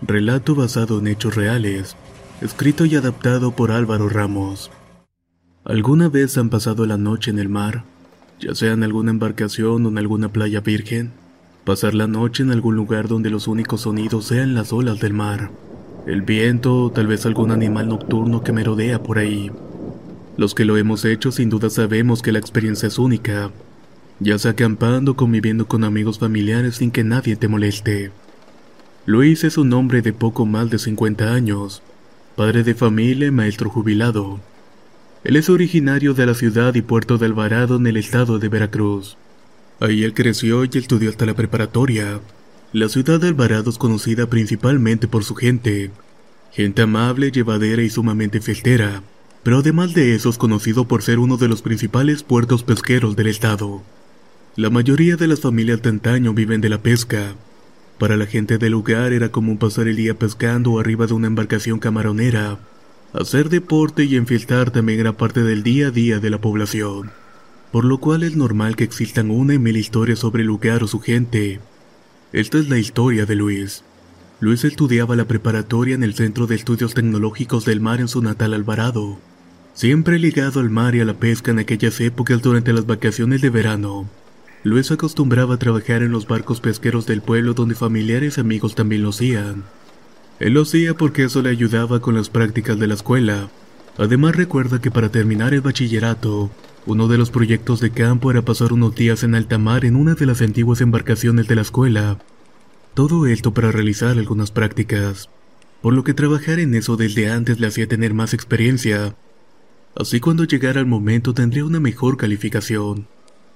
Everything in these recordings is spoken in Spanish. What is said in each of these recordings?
Relato basado en hechos reales. Escrito y adaptado por Álvaro Ramos. ¿Alguna vez han pasado la noche en el mar? Ya sea en alguna embarcación o en alguna playa virgen. Pasar la noche en algún lugar donde los únicos sonidos sean las olas del mar. El viento o tal vez algún animal nocturno que merodea por ahí. Los que lo hemos hecho sin duda sabemos que la experiencia es única, ya sea acampando o conviviendo con amigos familiares sin que nadie te moleste. Luis es un hombre de poco más de 50 años, padre de familia y maestro jubilado. Él es originario de la ciudad y puerto de Alvarado en el estado de Veracruz. Ahí él creció y estudió hasta la preparatoria. La ciudad de Alvarado es conocida principalmente por su gente, gente amable, llevadera y sumamente fiestera, pero además de eso es conocido por ser uno de los principales puertos pesqueros del estado. La mayoría de las familias de antaño viven de la pesca. Para la gente del lugar era común pasar el día pescando arriba de una embarcación camaronera. Hacer deporte y enfiestar también era parte del día a día de la población, por lo cual es normal que existan una y mil historias sobre el lugar o su gente. Esta es la historia de Luis. Luis estudiaba la preparatoria en el Centro de Estudios Tecnológicos del Mar en su natal Alvarado, siempre ligado al mar y a la pesca en aquellas épocas durante las vacaciones de verano. Luis acostumbraba a trabajar en los barcos pesqueros del pueblo donde familiares y amigos también lo hacían. Él lo hacía porque eso le ayudaba con las prácticas de la escuela. Además recuerda que para terminar el bachillerato, uno de los proyectos de campo era pasar unos días en alta mar en una de las antiguas embarcaciones de la escuela. Todo esto para realizar algunas prácticas, por lo que trabajar en eso desde antes le hacía tener más experiencia. Así cuando llegara el momento tendría una mejor calificación.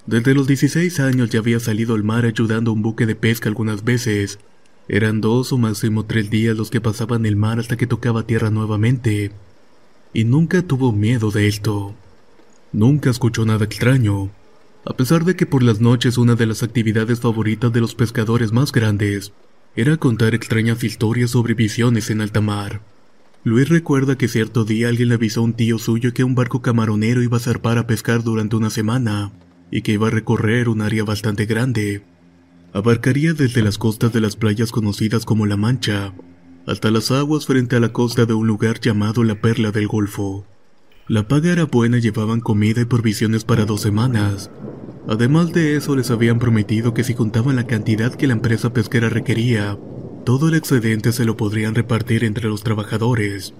Desde los 16 años ya había salido al mar ayudando a un buque de pesca algunas veces. Eran dos o máximo tres días los que pasaban el mar hasta que tocaba tierra nuevamente. Y nunca tuvo miedo de esto. Nunca escuchó nada extraño. A pesar de que por las noches una de las actividades favoritas de los pescadores más grandes era contar extrañas historias sobre visiones en alta mar. Luis recuerda que cierto día alguien le avisó a un tío suyo que un barco camaronero iba a zarpar a pescar durante una semana y que iba a recorrer un área bastante grande. Abarcaría desde las costas de las playas conocidas como La Mancha hasta las aguas frente a la costa de un lugar llamado la Perla del Golfo. La paga era buena llevaban comida y provisiones para dos semanas. Además de eso les habían prometido que si juntaban la cantidad que la empresa pesquera requería, todo el excedente se lo podrían repartir entre los trabajadores.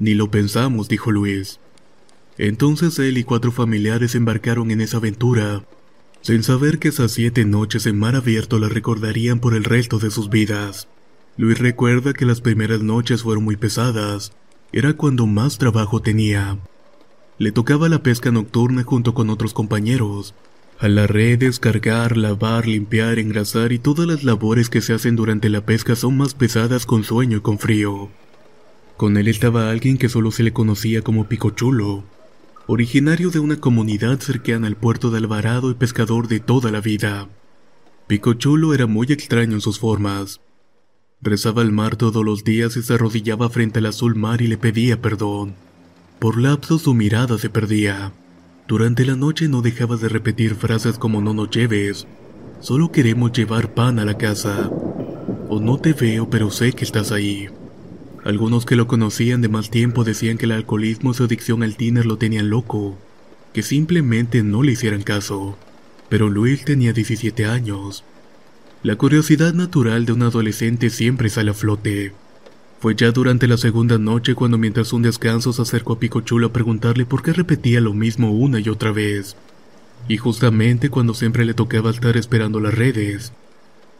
Ni lo pensamos, dijo Luis. Entonces él y cuatro familiares embarcaron en esa aventura, sin saber que esas siete noches en mar abierto las recordarían por el resto de sus vidas. Luis recuerda que las primeras noches fueron muy pesadas, era cuando más trabajo tenía. Le tocaba la pesca nocturna junto con otros compañeros, a las redes, cargar, lavar, limpiar, engrasar y todas las labores que se hacen durante la pesca son más pesadas con sueño y con frío. Con él estaba alguien que solo se le conocía como Picochulo, originario de una comunidad cercana al puerto de Alvarado y pescador de toda la vida. Picochulo era muy extraño en sus formas. Rezaba al mar todos los días y se arrodillaba frente al azul mar y le pedía perdón. Por lapsos su mirada se perdía. Durante la noche no dejaba de repetir frases como no nos lleves, solo queremos llevar pan a la casa, o no te veo pero sé que estás ahí. Algunos que lo conocían de más tiempo decían que el alcoholismo y su adicción al tiner lo tenían loco, que simplemente no le hicieran caso. Pero Luis tenía 17 años. La curiosidad natural de un adolescente siempre sale a flote. Fue ya durante la segunda noche cuando mientras un descanso se acercó a Picochulo a preguntarle por qué repetía lo mismo una y otra vez. Y justamente cuando siempre le tocaba estar esperando las redes,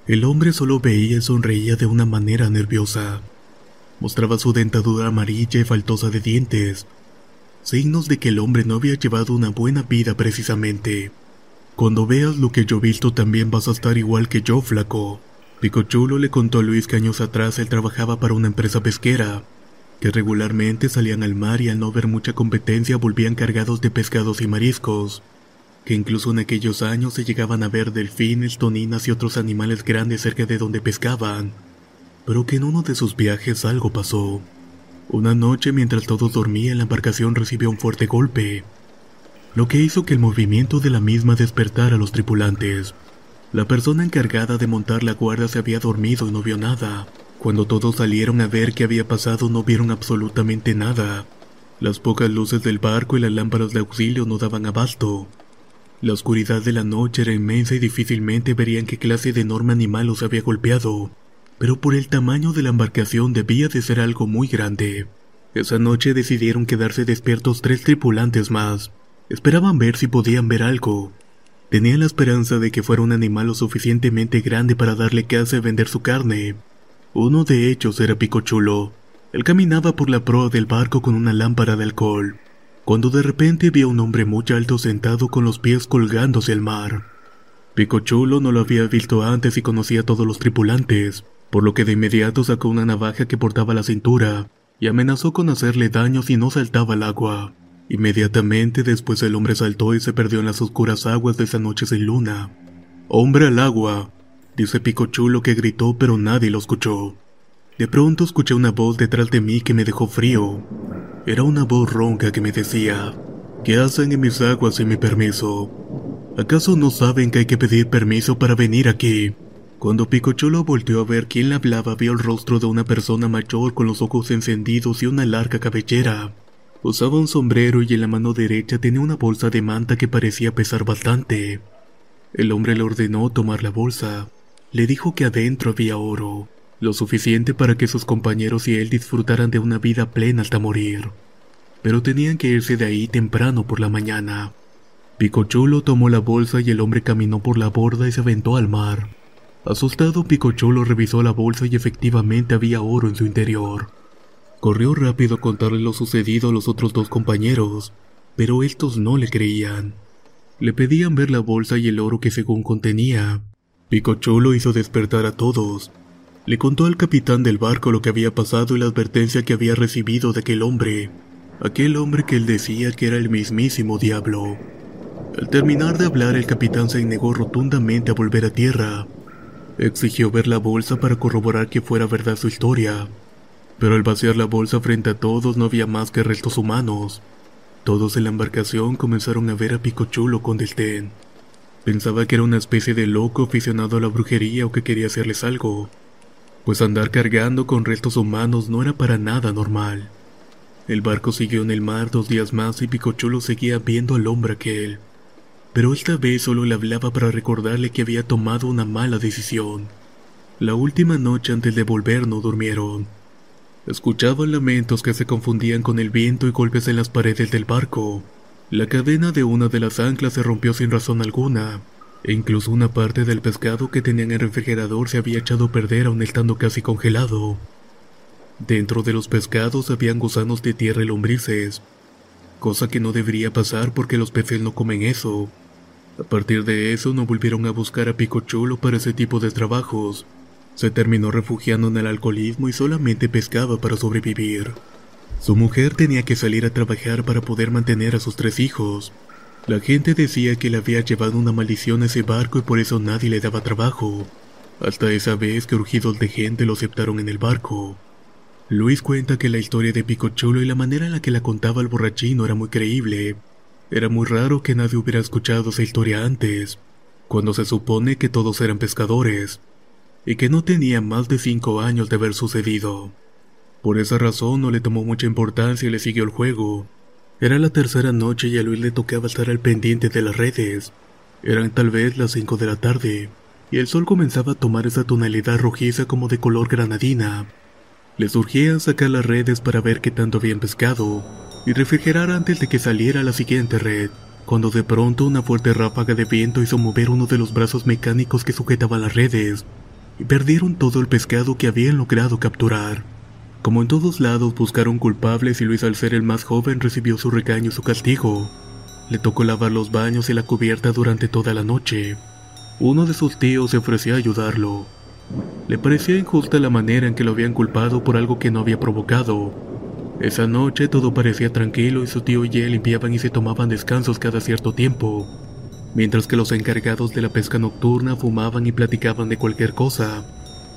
el hombre solo veía y sonreía de una manera nerviosa. Mostraba su dentadura amarilla y faltosa de dientes, signos de que el hombre no había llevado una buena vida precisamente. Cuando veas lo que yo he visto también vas a estar igual que yo, flaco. Picochulo le contó a Luis que años atrás él trabajaba para una empresa pesquera, que regularmente salían al mar y al no ver mucha competencia volvían cargados de pescados y mariscos, que incluso en aquellos años se llegaban a ver delfines, toninas y otros animales grandes cerca de donde pescaban, pero que en uno de sus viajes algo pasó. Una noche mientras todos dormían la embarcación recibió un fuerte golpe, lo que hizo que el movimiento de la misma despertara a los tripulantes. La persona encargada de montar la guardia se había dormido y no vio nada. Cuando todos salieron a ver qué había pasado no vieron absolutamente nada. Las pocas luces del barco y las lámparas de auxilio no daban abasto. La oscuridad de la noche era inmensa y difícilmente verían qué clase de enorme animal los había golpeado, pero por el tamaño de la embarcación debía de ser algo muy grande. Esa noche decidieron quedarse despiertos tres tripulantes más. Esperaban ver si podían ver algo. Tenían la esperanza de que fuera un animal lo suficientemente grande para darle caza y vender su carne. Uno de ellos era Picochulo. Él caminaba por la proa del barco con una lámpara de alcohol, cuando de repente vio a un hombre muy alto sentado con los pies colgándose al mar. Picochulo no lo había visto antes y conocía a todos los tripulantes, por lo que de inmediato sacó una navaja que portaba a la cintura y amenazó con hacerle daño si no saltaba al agua. Inmediatamente después el hombre saltó y se perdió en las oscuras aguas de esa noche sin luna. Hombre al agua, dice Picochulo que gritó pero nadie lo escuchó. De pronto escuché una voz detrás de mí que me dejó frío. Era una voz ronca que me decía, ¿qué hacen en mis aguas sin mi permiso? ¿Acaso no saben que hay que pedir permiso para venir aquí? Cuando Picochulo volteó a ver quién le hablaba vio el rostro de una persona mayor con los ojos encendidos y una larga cabellera. Usaba un sombrero y en la mano derecha tenía una bolsa de manta que parecía pesar bastante. El hombre le ordenó tomar la bolsa. Le dijo que adentro había oro, lo suficiente para que sus compañeros y él disfrutaran de una vida plena hasta morir. Pero tenían que irse de ahí temprano por la mañana. Picochulo tomó la bolsa y el hombre caminó por la borda y se aventó al mar. Asustado, Picochulo revisó la bolsa y efectivamente había oro en su interior. Corrió rápido a contarle lo sucedido a los otros dos compañeros, pero estos no le creían. Le pedían ver la bolsa y el oro que según contenía. Picochulo hizo despertar a todos. Le contó al capitán del barco lo que había pasado y la advertencia que había recibido de aquel hombre, aquel hombre que él decía que era el mismísimo diablo. Al terminar de hablar, el capitán se negó rotundamente a volver a tierra. Exigió ver la bolsa para corroborar que fuera verdad su historia pero al vaciar la bolsa frente a todos no había más que restos humanos. Todos en la embarcación comenzaron a ver a Picochulo con desdén. Pensaba que era una especie de loco aficionado a la brujería o que quería hacerles algo, pues andar cargando con restos humanos no era para nada normal. El barco siguió en el mar dos días más y Picochulo seguía viendo al hombre aquel, pero esta vez solo le hablaba para recordarle que había tomado una mala decisión. La última noche antes de volver no durmieron. Escuchaban lamentos que se confundían con el viento y golpes en las paredes del barco. La cadena de una de las anclas se rompió sin razón alguna, e incluso una parte del pescado que tenían en el refrigerador se había echado a perder aún estando casi congelado. Dentro de los pescados habían gusanos de tierra y lombrices, cosa que no debería pasar porque los peces no comen eso. A partir de eso no volvieron a buscar a Picochulo para ese tipo de trabajos, se terminó refugiando en el alcoholismo y solamente pescaba para sobrevivir. Su mujer tenía que salir a trabajar para poder mantener a sus tres hijos. La gente decía que le había llevado una maldición a ese barco y por eso nadie le daba trabajo. Hasta esa vez que urgidos de gente lo aceptaron en el barco. Luis cuenta que la historia de Picochulo y la manera en la que la contaba el borrachino era muy creíble. Era muy raro que nadie hubiera escuchado esa historia antes, cuando se supone que todos eran pescadores y que no tenía más de cinco años de haber sucedido. Por esa razón no le tomó mucha importancia y le siguió el juego. Era la tercera noche y a Luis le tocaba estar al pendiente de las redes. Eran tal vez las cinco de la tarde, y el sol comenzaba a tomar esa tonalidad rojiza como de color granadina. Le surgía sacar las redes para ver qué tanto habían pescado, y refrigerar antes de que saliera la siguiente red, cuando de pronto una fuerte ráfaga de viento hizo mover uno de los brazos mecánicos que sujetaban las redes, y perdieron todo el pescado que habían logrado capturar. Como en todos lados buscaron culpables y Luis al ser el más joven recibió su regaño y su castigo. Le tocó lavar los baños y la cubierta durante toda la noche. Uno de sus tíos se ofreció a ayudarlo. Le parecía injusta la manera en que lo habían culpado por algo que no había provocado. Esa noche todo parecía tranquilo y su tío y él limpiaban y se tomaban descansos cada cierto tiempo, mientras que los encargados de la pesca nocturna fumaban y platicaban de cualquier cosa.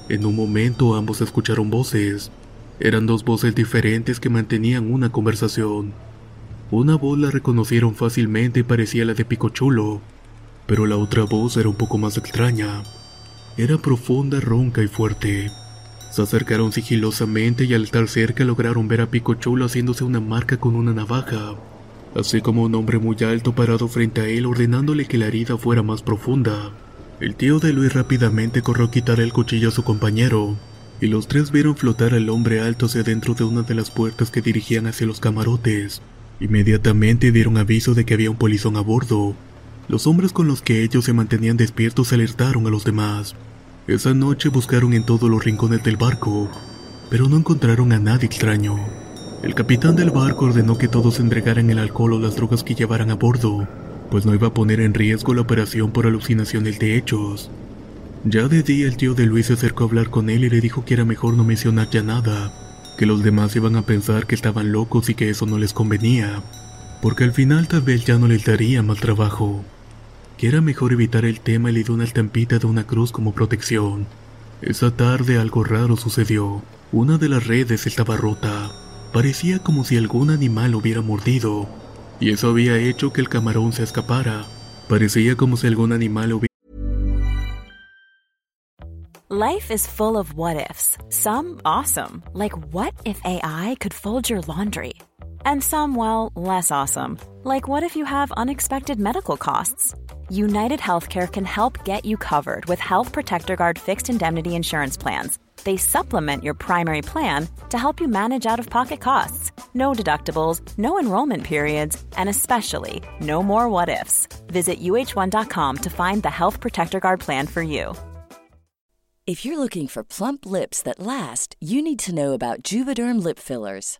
En un momento ambos escucharon voces. Eran dos voces diferentes que mantenían una conversación. Una voz la reconocieron fácilmente y parecía la de Picochulo, pero la otra voz era un poco más extraña. Era profunda, ronca y fuerte. Se acercaron sigilosamente y al estar cerca lograron ver a Picochulo haciéndose una marca con una navaja, así como un hombre muy alto parado frente a él ordenándole que la herida fuera más profunda. El tío de Luis rápidamente corrió a quitar el cuchillo a su compañero, y los tres vieron flotar al hombre alto hacia dentro de una de las puertas que dirigían hacia los camarotes. Inmediatamente dieron aviso de que había un polizón a bordo. Los hombres con los que ellos se mantenían despiertos alertaron a los demás. Esa noche buscaron en todos los rincones del barco, pero no encontraron a nadie extraño. El capitán del barco ordenó que todos entregaran el alcohol o las drogas que llevaran a bordo, pues no iba a poner en riesgo la operación por alucinaciones de hechos. Ya de día el tío de Luis se acercó a hablar con él y le dijo que era mejor no mencionar ya nada, que los demás iban a pensar que estaban locos y que eso no les convenía, porque al final tal vez ya no les daría más trabajo, que era mejor evitar el tema y le dio una estampita de una cruz como protección. Esa tarde algo raro sucedió, una de las redes estaba rota, parecía como si algún animal hubiera mordido, y eso había hecho que el camarón se escapara, parecía como si algún animal hubiera Life is full of what ifs. Some awesome, like what if AI could fold your laundry? And some, well, less awesome, like what if you have unexpected medical costs? United Healthcare can help get you covered with Health Protector Guard fixed indemnity insurance plans. They supplement your primary plan to help you manage out of pocket costs. No deductibles, no enrollment periods, and especially no more what ifs. Visit uh1.com to find the Health Protector Guard plan for you. If you're looking for plump lips that last, you need to know about Juvederm lip fillers.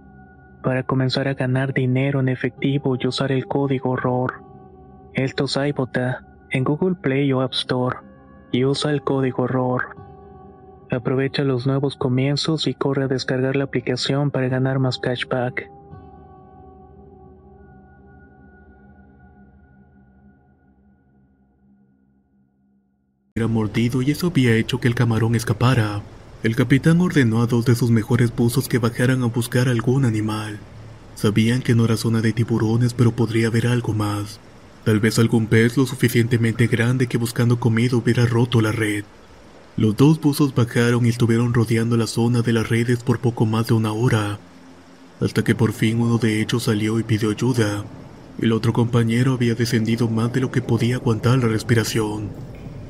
para comenzar a ganar dinero en efectivo y usar el código horror. Esto es iBota en Google Play o App Store y usa el código horror. Aprovecha los nuevos comienzos y corre a descargar la aplicación para ganar más cashback. Era mordido y eso había hecho que el camarón escapara. El capitán ordenó a dos de sus mejores buzos que bajaran a buscar algún animal. Sabían que no era zona de tiburones, pero podría haber algo más. Tal vez algún pez lo suficientemente grande que buscando comida hubiera roto la red. Los dos buzos bajaron y estuvieron rodeando la zona de las redes por poco más de una hora, hasta que por fin uno de ellos salió y pidió ayuda. El otro compañero había descendido más de lo que podía aguantar la respiración,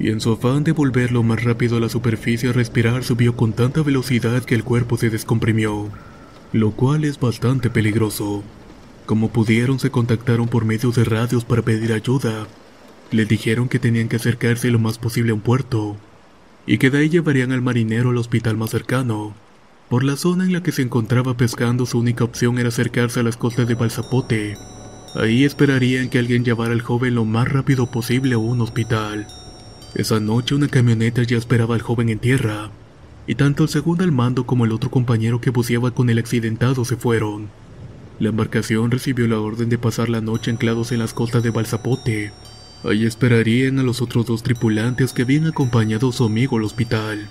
y en su afán de volverlo más rápido a la superficie a respirar subió con tanta velocidad que el cuerpo se descomprimió, lo cual es bastante peligroso. Como pudieron se contactaron por medio de radios para pedir ayuda. Le dijeron que tenían que acercarse lo más posible a un puerto, y que de ahí llevarían al marinero al hospital más cercano. Por la zona en la que se encontraba pescando su única opción era acercarse a las costas de Balsapote. Ahí esperarían que alguien llevara al joven lo más rápido posible a un hospital. Esa noche una camioneta ya esperaba al joven en tierra, y tanto el segundo al mando como el otro compañero que buceaba con el accidentado se fueron. La embarcación recibió la orden de pasar la noche anclados en las costas de Balsapote. Allí esperarían a los otros dos tripulantes que habían acompañado a su amigo al hospital.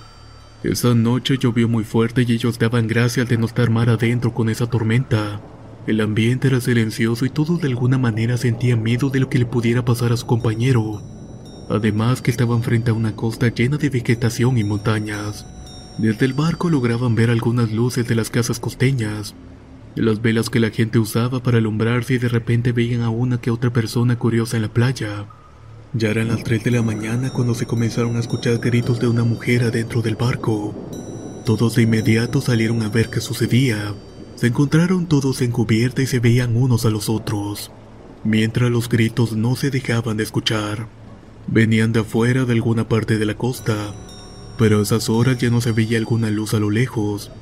Esa noche llovió muy fuerte y ellos daban gracias de no estar mar adentro con esa tormenta. El ambiente era silencioso y todos de alguna manera sentían miedo de lo que le pudiera pasar a su compañero. Además que estaban frente a una costa llena de vegetación y montañas. Desde el barco lograban ver algunas luces de las casas costeñas, de las velas que la gente usaba para alumbrarse y de repente veían a una que otra persona curiosa en la playa. Ya eran las 3 de la mañana cuando se comenzaron a escuchar gritos de una mujer adentro del barco. Todos de inmediato salieron a ver qué sucedía. Se encontraron todos en cubierta y se veían unos a los otros, mientras los gritos no se dejaban de escuchar. Venían de afuera de alguna parte de la costa, pero a esas horas ya no se veía alguna luz a lo lejos.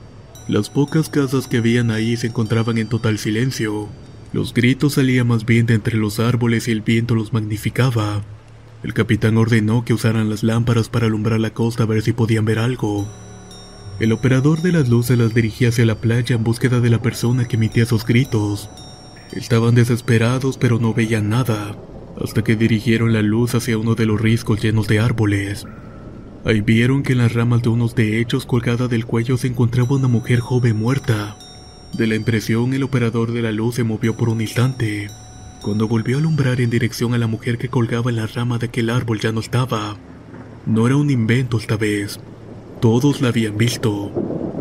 Las pocas casas que habían ahí se encontraban en total silencio. Los gritos salían más bien de entre los árboles y el viento los magnificaba. El capitán ordenó que usaran las lámparas para alumbrar la costa a ver si podían ver algo. El operador de las luces las dirigía hacia la playa en búsqueda de la persona que emitía esos gritos. Estaban desesperados pero no veían nada, hasta que dirigieron la luz hacia uno de los riscos llenos de árboles. Ahí vieron que en las ramas de unos de ellos colgada del cuello se encontraba una mujer joven muerta. De la impresión el operador de la luz se movió por un instante. Cuando volvió a alumbrar en dirección a la mujer que colgaba en la rama de aquel árbol ya no estaba. No era un invento esta vez. Todos la habían visto.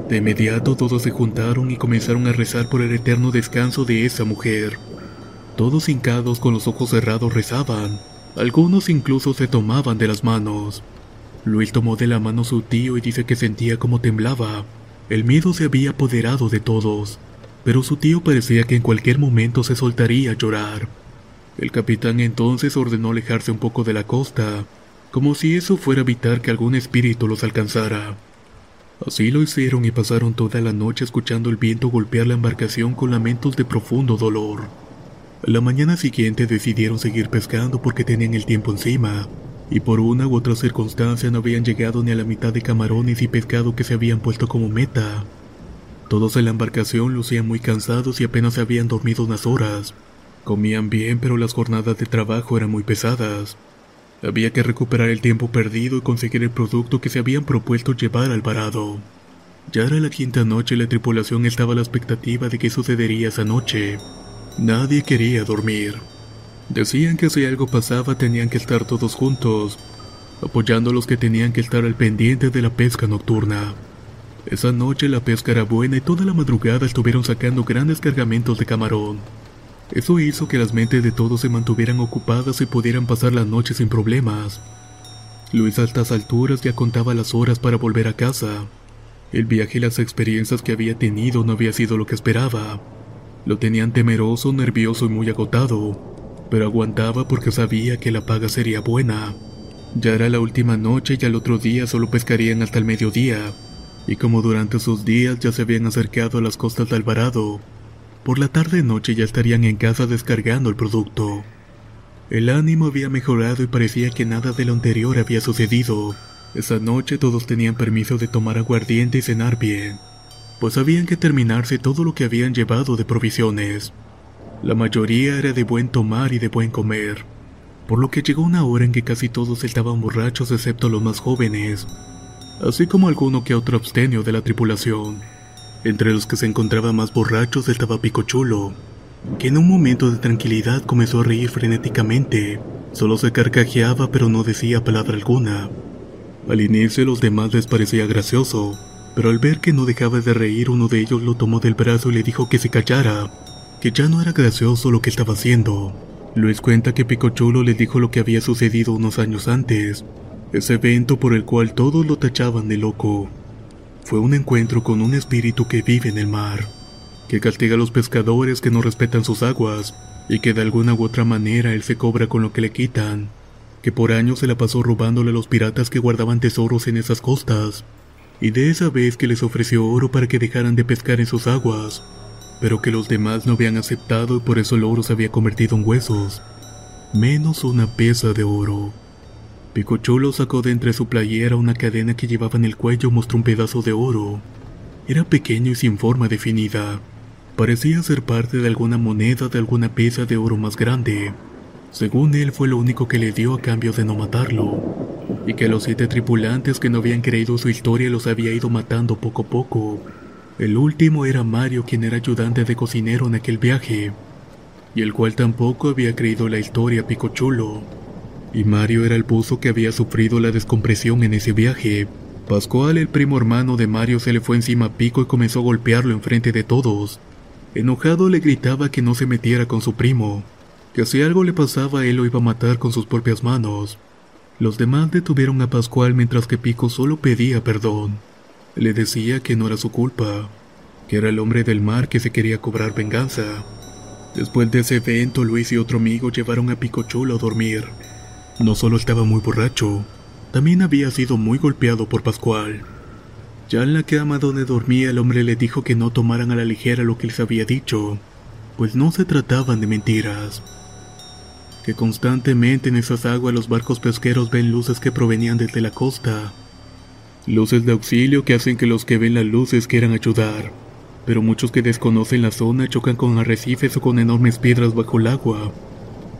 De inmediato todos se juntaron y comenzaron a rezar por el eterno descanso de esa mujer. Todos hincados con los ojos cerrados rezaban. Algunos incluso se tomaban de las manos. Luis tomó de la mano a su tío y dice que sentía como temblaba. El miedo se había apoderado de todos, pero su tío parecía que en cualquier momento se soltaría a llorar. El capitán entonces ordenó alejarse un poco de la costa, como si eso fuera evitar que algún espíritu los alcanzara. Así lo hicieron y pasaron toda la noche escuchando el viento golpear la embarcación con lamentos de profundo dolor. La mañana siguiente decidieron seguir pescando porque tenían el tiempo encima, y por una u otra circunstancia no habían llegado ni a la mitad de camarones y pescado que se habían puesto como meta. Todos en la embarcación lucían muy cansados y apenas habían dormido unas horas. Comían bien, pero las jornadas de trabajo eran muy pesadas. Había que recuperar el tiempo perdido y conseguir el producto que se habían propuesto llevar al varado. Ya era la quinta noche y la tripulación estaba a la expectativa de qué sucedería esa noche. Nadie quería dormir. Decían que si algo pasaba tenían que estar todos juntos, apoyando a los que tenían que estar al pendiente de la pesca nocturna. Esa noche la pesca era buena y toda la madrugada estuvieron sacando grandes cargamentos de camarón. Eso hizo que las mentes de todos se mantuvieran ocupadas y pudieran pasar la noche sin problemas. Luis a estas alturas ya contaba las horas para volver a casa. El viaje y las experiencias que había tenido no había sido lo que esperaba. Lo tenían temeroso, nervioso y muy agotado pero aguantaba porque sabía que la paga sería buena. Ya era la última noche y al otro día solo pescarían hasta el mediodía, y como durante esos días ya se habían acercado a las costas de Alvarado, por la tarde-noche ya estarían en casa descargando el producto. El ánimo había mejorado y parecía que nada de lo anterior había sucedido. Esa noche todos tenían permiso de tomar aguardiente y cenar bien, pues sabían que terminarse todo lo que habían llevado de provisiones. La mayoría era de buen tomar y de buen comer, por lo que llegó una hora en que casi todos estaban borrachos excepto los más jóvenes, así como alguno que otro abstenio de la tripulación. Entre los que se encontraban más borrachos estaba Picochulo, que en un momento de tranquilidad comenzó a reír frenéticamente. Solo se carcajeaba pero no decía palabra alguna. Al inicio los demás les parecía gracioso, pero al ver que no dejaba de reír uno de ellos lo tomó del brazo y le dijo que se callara, que ya no era gracioso lo que estaba haciendo. Luis cuenta que Picochulo le dijo lo que había sucedido unos años antes, ese evento por el cual todos lo tachaban de loco. Fue un encuentro con un espíritu que vive en el mar, que castiga a los pescadores que no respetan sus aguas y que de alguna u otra manera él se cobra con lo que le quitan, que por años se la pasó robándole a los piratas que guardaban tesoros en esas costas, y de esa vez que les ofreció oro para que dejaran de pescar en sus aguas, pero que los demás no habían aceptado y por eso el oro se había convertido en huesos, menos una pieza de oro. Picochulo sacó de entre su playera una cadena que llevaba en el cuello y mostró un pedazo de oro. Era pequeño y sin forma definida. Parecía ser parte de alguna moneda de alguna pieza de oro más grande. Según él fue lo único que le dio a cambio de no matarlo, y que los siete tripulantes que no habían creído su historia los había ido matando poco a poco. El último era Mario quien era ayudante de cocinero en aquel viaje, y el cual tampoco había creído la historia Picochulo. Y Mario era el buzo que había sufrido la descompresión en ese viaje. Pascual, el primo hermano de Mario, se le fue encima a Pico y comenzó a golpearlo enfrente de todos. Enojado le gritaba que no se metiera con su primo, que si algo le pasaba él lo iba a matar con sus propias manos. Los demás detuvieron a Pascual mientras que Pico solo pedía perdón. Le decía que no era su culpa, que era el hombre del mar que se quería cobrar venganza. Después de ese evento, Luis y otro amigo llevaron a Pico Chulo a dormir. No solo estaba muy borracho, también había sido muy golpeado por Pascual. Ya en la cama donde dormía el hombre le dijo que no tomaran a la ligera lo que les había dicho, pues no se trataban de mentiras. Que constantemente en esas aguas los barcos pesqueros ven luces que provenían desde la costa. Luces de auxilio que hacen que los que ven las luces quieran ayudar, pero muchos que desconocen la zona chocan con arrecifes o con enormes piedras bajo el agua,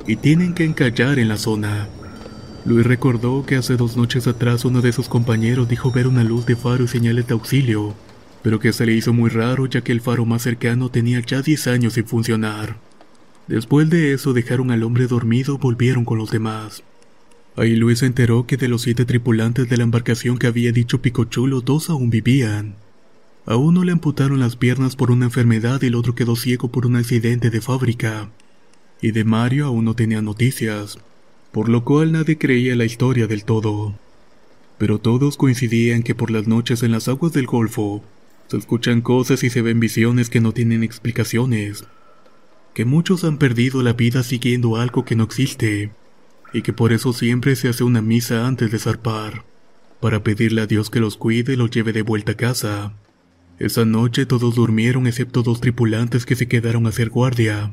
y tienen que encallar en la zona. Luis recordó que hace dos noches atrás uno de sus compañeros dijo ver una luz de faro y señales de auxilio, pero que se le hizo muy raro ya que el faro más cercano tenía ya 10 años sin funcionar. Después de eso dejaron al hombre dormido y volvieron con los demás. Ahí Luis se enteró que de los siete tripulantes de la embarcación que había dicho Picochulo, dos aún vivían. A uno le amputaron las piernas por una enfermedad y el otro quedó ciego por un accidente de fábrica. Y de Mario aún no tenía noticias por lo cual nadie creía la historia del todo. Pero todos coincidían que por las noches en las aguas del Golfo se escuchan cosas y se ven visiones que no tienen explicaciones, que muchos han perdido la vida siguiendo algo que no existe, y que por eso siempre se hace una misa antes de zarpar, para pedirle a Dios que los cuide y los lleve de vuelta a casa. Esa noche todos durmieron excepto dos tripulantes que se quedaron a hacer guardia.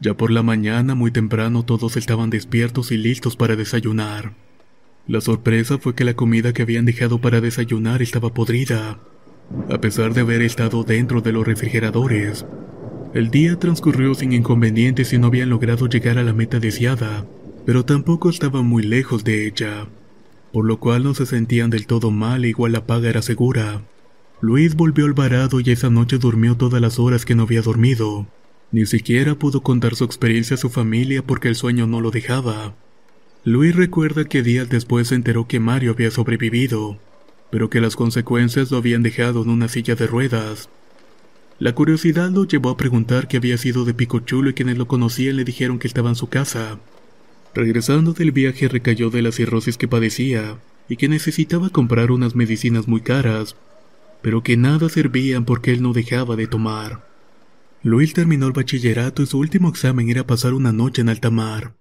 Ya por la mañana, muy temprano, todos estaban despiertos y listos para desayunar. La sorpresa fue que la comida que habían dejado para desayunar estaba podrida, a pesar de haber estado dentro de los refrigeradores. El día transcurrió sin inconvenientes y no habían logrado llegar a la meta deseada, pero tampoco estaban muy lejos de ella, por lo cual no se sentían del todo mal e igual la paga era segura. Luis volvió al varado y esa noche durmió todas las horas que no había dormido. Ni siquiera pudo contar su experiencia a su familia porque el sueño no lo dejaba. Luis recuerda que días después se enteró que Mario había sobrevivido, pero que las consecuencias lo habían dejado en una silla de ruedas. La curiosidad lo llevó a preguntar qué había sido de Picochulo y quienes lo conocían le dijeron que estaba en su casa. Regresando del viaje recayó de la cirrosis que padecía y que necesitaba comprar unas medicinas muy caras, pero que nada servían porque él no dejaba de tomar. Luis terminó el bachillerato y su último examen era pasar una noche en alta mar.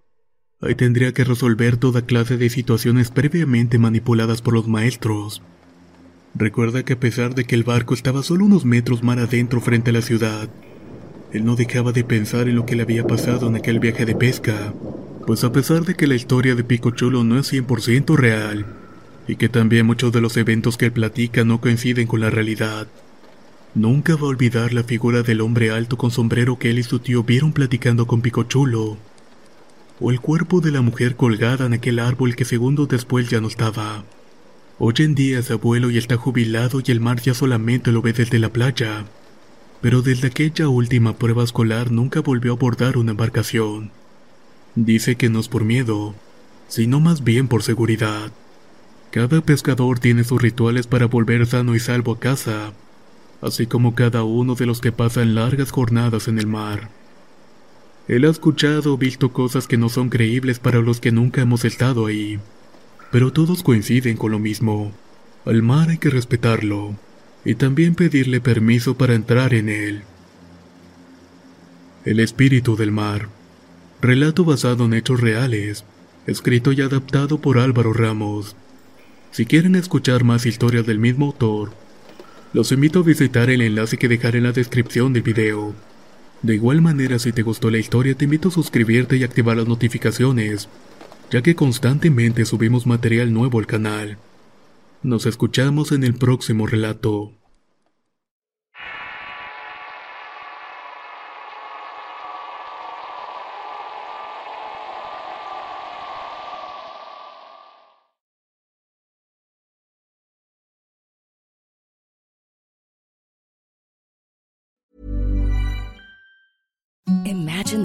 Ahí tendría que resolver toda clase de situaciones previamente manipuladas por los maestros. Recuerda que a pesar de que el barco estaba solo unos metros mar adentro frente a la ciudad, él no dejaba de pensar en lo que le había pasado en aquel viaje de pesca, pues a pesar de que la historia de Picochulo no es 100% real, y que también muchos de los eventos que él platica no coinciden con la realidad. Nunca va a olvidar la figura del hombre alto con sombrero que él y su tío vieron platicando con Picochulo, o el cuerpo de la mujer colgada en aquel árbol que segundos después ya no estaba. Hoy en día es abuelo y está jubilado y el mar ya solamente lo ve desde la playa, pero desde aquella última prueba escolar nunca volvió a abordar una embarcación. Dice que no es por miedo, sino más bien por seguridad. Cada pescador tiene sus rituales para volver sano y salvo a casa, así como cada uno de los que pasan largas jornadas en el mar. Él ha escuchado o visto cosas que no son creíbles para los que nunca hemos estado ahí, pero todos coinciden con lo mismo. Al mar hay que respetarlo, y también pedirle permiso para entrar en él. El espíritu del mar. Relato basado en hechos reales, escrito y adaptado por Álvaro Ramos. Si quieren escuchar más historias del mismo autor, los invito a visitar el enlace que dejaré en la descripción del video. De igual manera, si te gustó la historia, te invito a suscribirte y activar las notificaciones, ya que constantemente subimos material nuevo al canal. Nos escuchamos en el próximo relato.